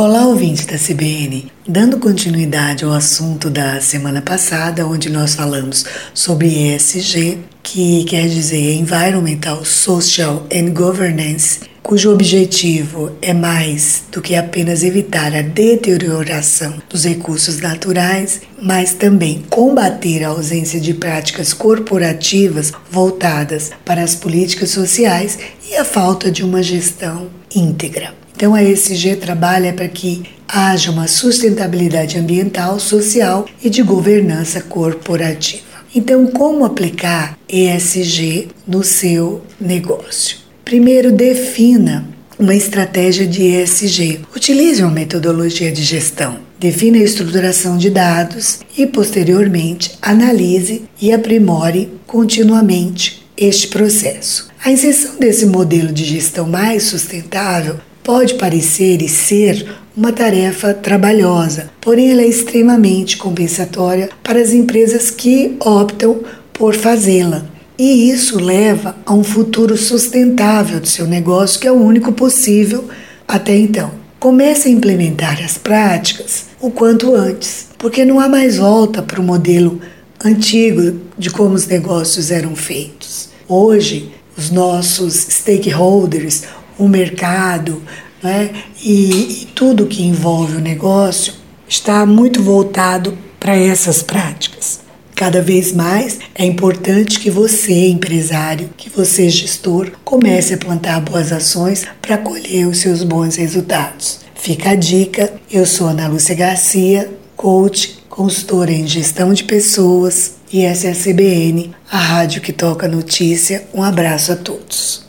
Olá, ouvinte da CBN. Dando continuidade ao assunto da semana passada, onde nós falamos sobre ESG, que quer dizer Environmental, Social and Governance, cujo objetivo é mais do que apenas evitar a deterioração dos recursos naturais, mas também combater a ausência de práticas corporativas voltadas para as políticas sociais e a falta de uma gestão íntegra. Então a ESG trabalha para que haja uma sustentabilidade ambiental, social e de governança corporativa. Então, como aplicar ESG no seu negócio? Primeiro, defina uma estratégia de ESG. Utilize uma metodologia de gestão. Defina a estruturação de dados e, posteriormente, analise e aprimore continuamente este processo. A inserção desse modelo de gestão mais sustentável pode parecer e ser uma tarefa trabalhosa, porém ela é extremamente compensatória para as empresas que optam por fazê-la. E isso leva a um futuro sustentável do seu negócio, que é o único possível até então. Comece a implementar as práticas o quanto antes, porque não há mais volta para o modelo antigo de como os negócios eram feitos. Hoje, os nossos stakeholders, o mercado né, e, e tudo que envolve o negócio está muito voltado para essas práticas. Cada vez mais é importante que você, empresário, que você, gestor, comece a plantar boas ações para colher os seus bons resultados. Fica a dica, eu sou Ana Lúcia Garcia, coach, consultora em gestão de pessoas e essa é a CBN, a rádio que toca notícia. Um abraço a todos.